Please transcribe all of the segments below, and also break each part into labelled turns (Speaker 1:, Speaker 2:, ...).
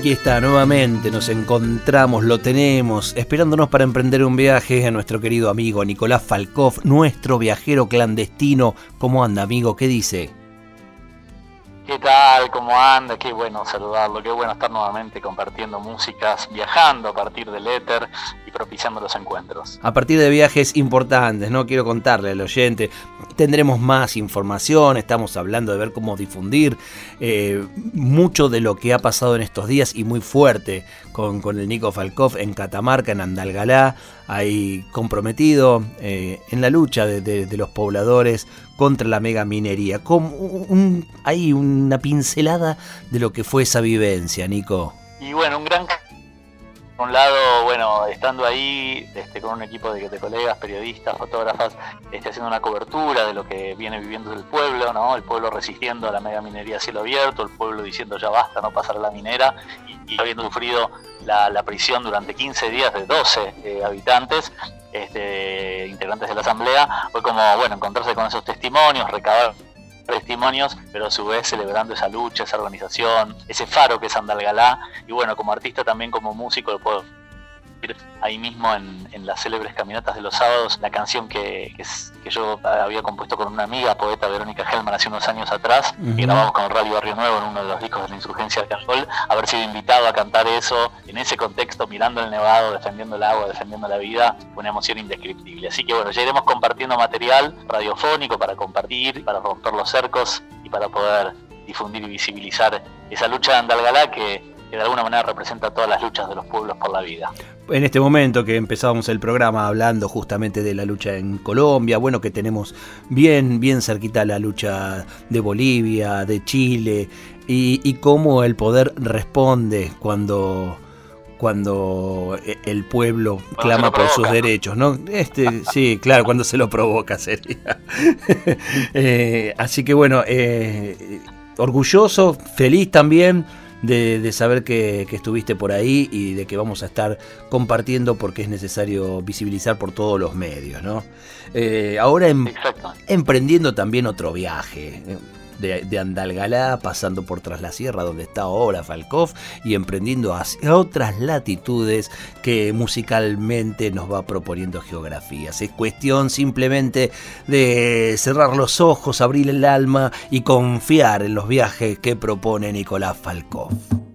Speaker 1: Aquí está, nuevamente nos encontramos, lo tenemos, esperándonos para emprender un viaje a nuestro querido amigo Nicolás Falkov, nuestro viajero clandestino. ¿Cómo anda, amigo? ¿Qué dice?
Speaker 2: ¿Qué tal? ¿Cómo anda? Qué bueno saludarlo, qué bueno estar nuevamente compartiendo músicas, viajando a partir del éter y propiciando los encuentros.
Speaker 1: A partir de viajes importantes, ¿no? Quiero contarle al oyente, tendremos más información, estamos hablando de ver cómo difundir eh, mucho de lo que ha pasado en estos días y muy fuerte con, con el Nico Falkov en Catamarca, en Andalgalá, ahí comprometido eh, en la lucha de, los pobladores contra la mega minería. Con hay una pincelada de lo que fue esa vivencia, Nico.
Speaker 2: Y bueno, un gran por un lado, bueno, estando ahí este, con un equipo de, colegas, periodistas, fotógrafas, este, haciendo una cobertura de lo que viene viviendo el pueblo, ¿no? El pueblo resistiendo a la mega minería a cielo abierto, el pueblo diciendo ya basta, no pasar la minera, y, habiendo sufrido la, prisión durante 15 días de 12 eh, habitantes, este, integrantes de la asamblea, fue como, bueno, encontrarse con esos testimonios, recabar testimonios, pero a su vez celebrando esa lucha, esa organización, ese faro que es Andalgalá. Y bueno, como artista también como músico lo puedo ahí mismo en, las célebres caminatas de los sábados. La canción que, que, yo había compuesto con una amiga, poeta Verónica Helman, hace unos años atrás, y grabamos con Radio Barrio Nuevo en uno de los discos de la insurgencia de Carol, haber sido invitado a cantar eso en ese contexto, mirando el nevado, defendiendo el agua, defendiendo la vida, fue una emoción indescriptible. Así que bueno, ya iremos compartiendo material radiofónico para compartir, para romper los cercos y para poder difundir y visibilizar esa lucha de Andalgalá que que de alguna manera representa todas las luchas de los pueblos por la vida.
Speaker 1: En este momento que empezábamos el programa hablando justamente de la lucha en Colombia, bueno que tenemos bien, bien cerquita la lucha de Bolivia, de Chile, y, cómo el poder responde cuando cuando el pueblo clama por sus derechos, ¿no? Este, sí, claro, cuando se lo provoca sería. Eh, así que bueno, eh, orgulloso, feliz también de, saber que, estuviste por ahí y de que vamos a estar compartiendo porque es necesario visibilizar por todos los medios, ¿no? Eh, ahora em, emprendiendo también otro viaje de, Andalgalá, pasando por Tras la Sierra, donde está ahora Falkov, y emprendiendo hacia otras latitudes que musicalmente nos va proponiendo geografías. Es cuestión simplemente de cerrar los ojos, abrir el alma y confiar en los viajes que propone Nicolás Falkov.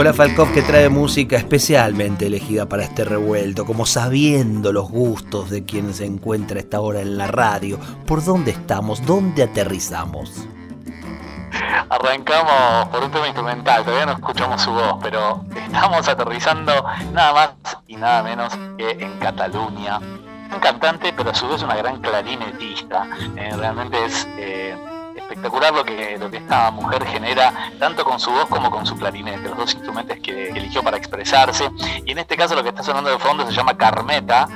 Speaker 1: Nicolás Falkov que trae música especialmente elegida para este revuelto, como sabiendo los gustos de quien se encuentra a esta hora en la radio. ¿Por dónde estamos? ¿Dónde aterrizamos?
Speaker 2: Arrancamos por un tema instrumental, todavía no escuchamos su voz, pero estamos aterrizando nada más y nada menos que en Cataluña. Un cantante, pero a su vez una gran clarinetista. Eh, realmente es eh, espectacular lo que, lo que esta mujer genera, tanto con su voz como con su clarinete, los dos instrumentos que, eligió para expresarse. Y en este caso lo que está sonando de fondo se llama Carmeta,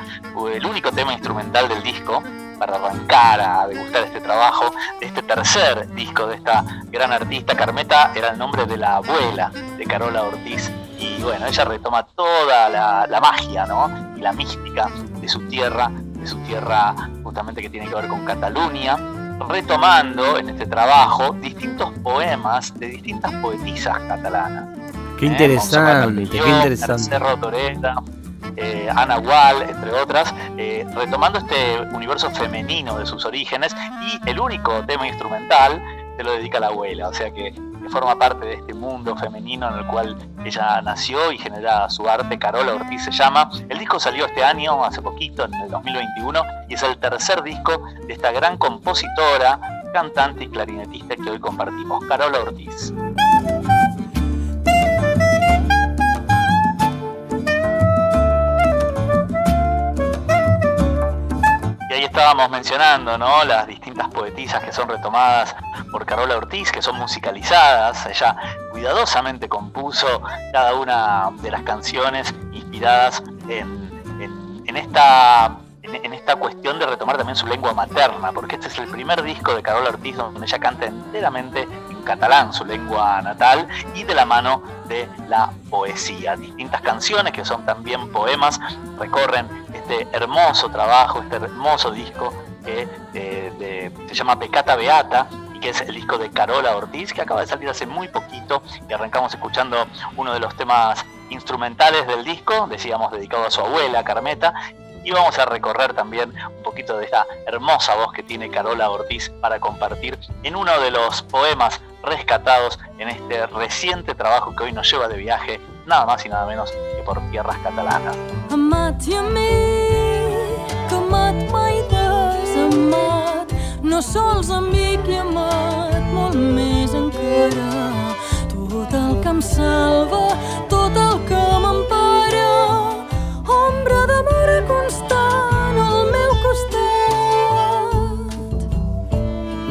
Speaker 2: el único tema instrumental del disco para arrancar a degustar este trabajo, de este tercer disco de esta gran artista. Carmeta era el nombre de la abuela de Carola Ortiz. Y bueno, ella retoma toda la, la magia ¿no? y la mística de su tierra, de su tierra justamente que tiene que ver con Cataluña retomando en este trabajo distintos poemas de distintas poetisas catalanas.
Speaker 1: Qué interesante, qué interesante.
Speaker 2: Cerro Toreta, eh, Ana Wall, entre otras, eh, retomando este universo femenino de sus orígenes y el único tema instrumental se lo dedica a la abuela, o sea que, forma parte de este mundo femenino en el cual ella nació y genera su arte, Carola Ortiz se llama. El disco salió este año, hace poquito, en el 2021, y es el tercer disco de esta gran compositora, cantante y clarinetista que hoy compartimos, Carola Ortiz. Estábamos mencionando, ¿no? Las distintas poetisas que son retomadas por Carola Ortiz, que son musicalizadas. Ella cuidadosamente compuso cada una de las canciones inspiradas en, esta en, esta cuestión de retomar también su lengua materna, porque este es el primer disco de Carola Ortiz donde ella canta enteramente en catalán, su lengua natal, y de la mano de la poesía. Distintas canciones que son también poemas recorren este hermoso trabajo, este hermoso disco que eh, se llama Pecata Beata y que es el disco de Carola Ortiz, que acaba de salir hace muy poquito y arrancamos escuchando uno de los temas instrumentales del disco, decíamos dedicado a su abuela, Carmeta, y vamos a recorrer también un poquito de esta hermosa voz que tiene Carola Ortiz para compartir en uno de los poemas rescatados en este reciente trabajo que hoy nos lleva de viaje, nada más y nada menos que por tierras catalanas.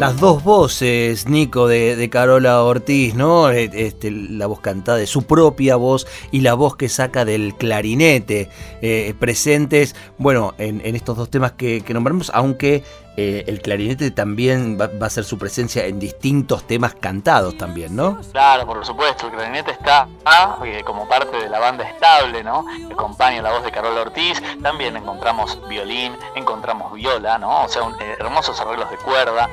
Speaker 2: Las dos voces, Nico, de, de, Carola Ortiz, ¿no? E, este, la voz cantada de su propia voz y la voz que saca del clarinete, eh, presentes, bueno, en, estos dos temas que, nombramos, aunque eh, el clarinete también va, a ser su presencia en distintos temas cantados también, ¿no? Claro, por supuesto, el clarinete está eh, como parte de la banda estable, ¿no? Acompaña la voz de Carola Ortiz, también encontramos violín, encontramos viola, ¿no? O sea, hermosos arreglos de cuerda,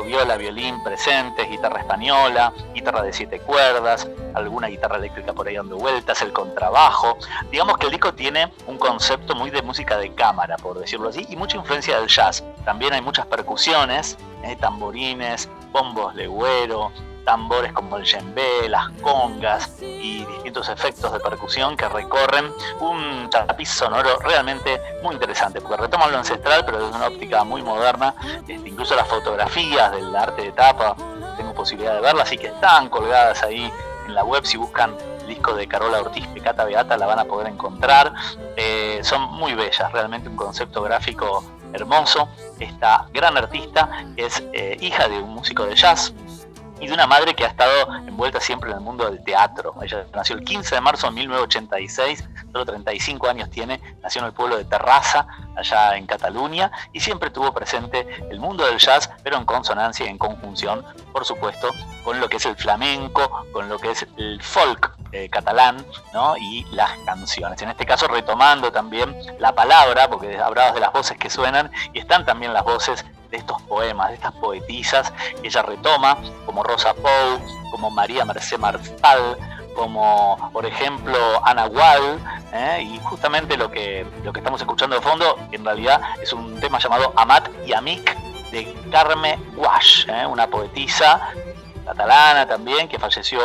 Speaker 2: viola, violín presentes, guitarra española, guitarra de siete cuerdas, alguna guitarra eléctrica por ahí dando vueltas, el contrabajo. Digamos que el disco tiene un concepto muy de música de cámara, por decirlo así, y mucha influencia del jazz. También hay muchas percusiones, eh, tamborines, bombos de güero, tambores como el djembe, las congas y distintos efectos de percusión que recorren un tapiz sonoro realmente muy interesante, porque retoman lo ancestral pero desde una óptica muy moderna, este, incluso las fotografías del arte de tapa, tengo posibilidad de verlas, así que están colgadas ahí en la web si buscan el disco de Carola Ortiz Pecata Beata la van a poder encontrar, eh, son muy bellas, realmente un concepto gráfico hermoso. Esta gran artista es eh, hija de un músico de jazz y de una madre que ha estado envuelta siempre en el mundo del teatro. Ella nació el 15 de marzo de 1986, solo 35 años tiene, nació en el pueblo de Terraza, allá en Cataluña, y siempre tuvo presente el mundo del jazz, pero en consonancia y en conjunción, por supuesto, con lo que es el flamenco, con lo que es el folk eh, catalán ¿no? y las canciones. En este caso retomando también la palabra, porque hablabas de las voces que suenan y están también las voces de estos poemas, de estas poetisas que ella retoma, como Rosa Pou, como María Mercé Marsal, como por ejemplo Ana Wall, ¿eh? y justamente lo que, lo que estamos escuchando de fondo en realidad es un tema llamado Amat y Amic de Carme Wash, ¿eh? una poetisa catalana también que falleció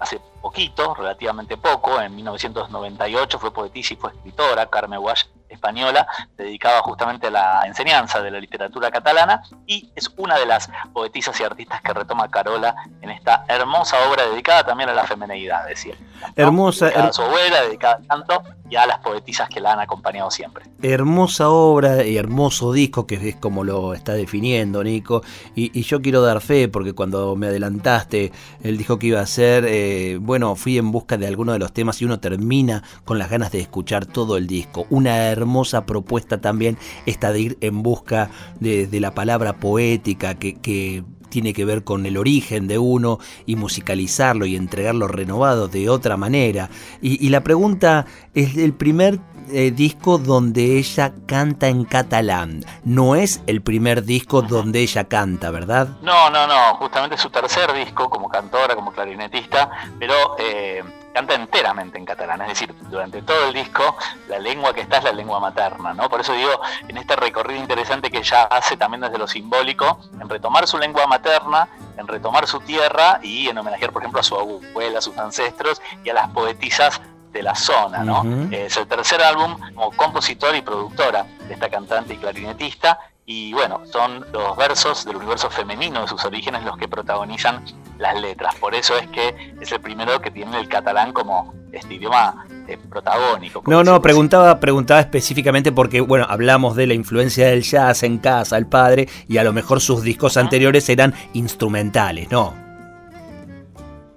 Speaker 2: hace poquito, relativamente poco, en 1998 fue poetisa y fue escritora, Carmen Wash española, dedicada justamente a la enseñanza de la literatura catalana y es una de las poetisas y artistas que retoma Carola en esta hermosa obra dedicada también a la femenidad, decía. Hermosa. Dedicada a su abuela, dedicada tanto y a las poetisas que la han acompañado siempre. Hermosa obra y hermoso disco, que es como lo está definiendo Nico. Y, yo quiero dar fe, porque cuando me adelantaste el disco que iba a hacer, eh, bueno, fui en busca de alguno de los temas y uno termina con las ganas de escuchar todo el disco. Una hermosa propuesta también esta de ir en busca de, la palabra poética que, tiene que ver con el origen de uno y musicalizarlo y entregarlo renovado de otra manera. Y, la pregunta es el primer eh, disco donde ella canta en catalán. No es el primer disco donde ella canta, ¿verdad? No, no, no. Justamente su tercer disco como cantora, como clarinetista, pero... Eh canta enteramente en catalán, es decir, durante todo el disco la lengua que está es la lengua materna, ¿no? Por eso digo, en este recorrido interesante que ella hace también desde lo simbólico, en retomar su lengua materna, en retomar su tierra y en homenajear, por ejemplo, a su abuela, a sus ancestros y a las poetisas de la zona, ¿no? Es el tercer álbum como compositor y productora de esta cantante y clarinetista y bueno, son los versos del universo femenino de sus orígenes los que protagonizan las letras. Por eso es que es el primero que tiene el catalán como este idioma eh, protagónico.
Speaker 1: No, no, preguntaba, preguntaba específicamente porque, bueno, hablamos de la influencia del jazz en casa, el padre, y a lo mejor sus discos anteriores eran instrumentales, ¿no?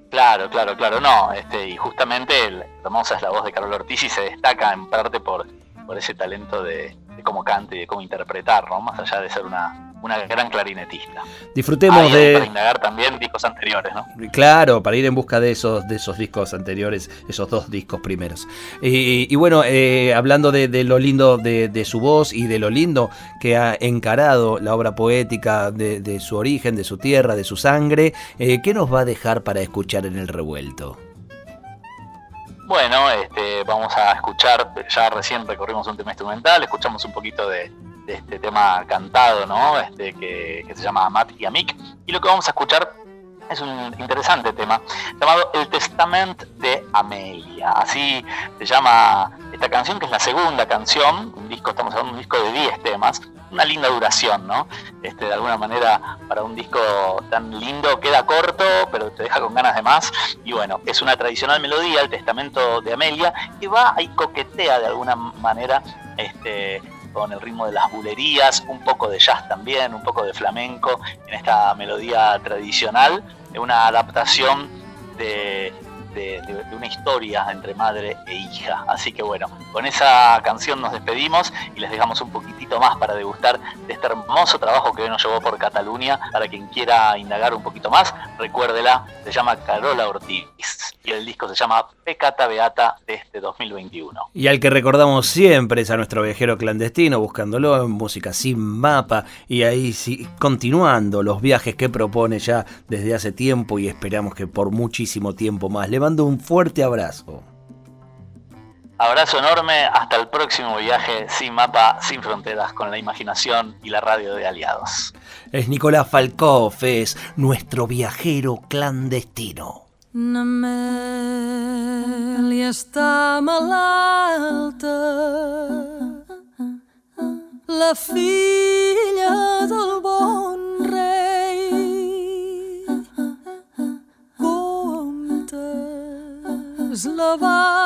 Speaker 2: Claro, claro, claro, no. Este, y justamente el, hermosa es la voz de Carlos Ortiz y se destaca en parte por, por ese talento de, cómo cante y de cómo interpretar, ¿no? Más allá de ser una, una gran clarinetista.
Speaker 1: Disfrutemos de.
Speaker 2: Para indagar también discos anteriores, ¿no?
Speaker 1: Claro, para ir en busca de esos, de esos discos anteriores, esos dos discos primeros. Y, bueno, eh, hablando de, lo lindo de, su voz y de lo lindo que ha encarado la obra poética de, su origen, de su tierra, de su sangre, eh, ¿qué nos va a dejar para escuchar en el revuelto?
Speaker 2: Bueno, este, vamos a escuchar, ya recién recorrimos un tema instrumental, escuchamos un poquito de, este tema cantado, ¿no? Este, que, se llama Matt y Amik. Y lo que vamos a escuchar es un interesante tema llamado El Testament de Amelia. Así se llama esta canción, que es la segunda canción, un disco, estamos hablando de un disco de 10 temas, una linda duración, ¿no? Este, de alguna manera, para un disco tan lindo queda corto, pero te deja con ganas de más. Y bueno, es una tradicional melodía, el Testamento de Amelia, que va y coquetea de alguna manera este, con el ritmo de las bulerías, un poco de jazz también, un poco de flamenco en esta melodía tradicional, una adaptación de de, una historia entre madre e hija. Así que bueno, con esa canción nos despedimos y les dejamos un poquitito más para degustar de este hermoso trabajo que hoy nos llevó por Cataluña. Para quien quiera indagar un poquito más, recuérdela, se llama Carola Ortiz y el disco se llama Pecata Beata de este 2021.
Speaker 1: Y al que recordamos siempre es a nuestro viajero clandestino, buscándolo en música sin mapa y ahí sí, continuando los viajes que propone ya desde hace tiempo y esperamos que por muchísimo tiempo más. Le mando un fuerte abrazo.
Speaker 2: Abrazo enorme, hasta el próximo viaje sin mapa, sin fronteras, con la imaginación y la radio de aliados.
Speaker 1: Es Nicolás Falkov, es nuestro viajero clandestino.
Speaker 3: N'Amèlia està malalta, la filla del bon Comptes la van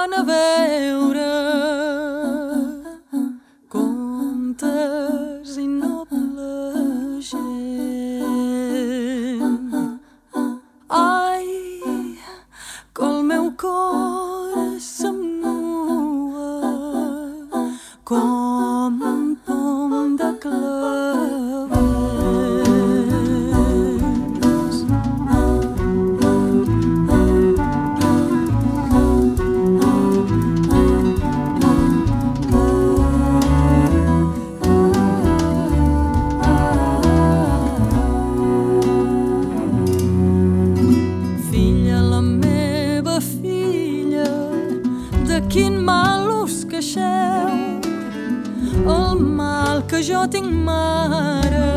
Speaker 3: mare,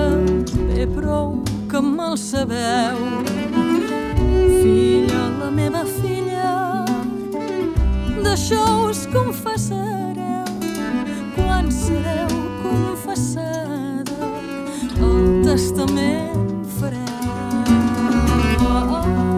Speaker 3: bé prou que me'l sabeu. Filla, la meva filla, d'això us confessareu quan sereu confessada el testament fareu. Ai,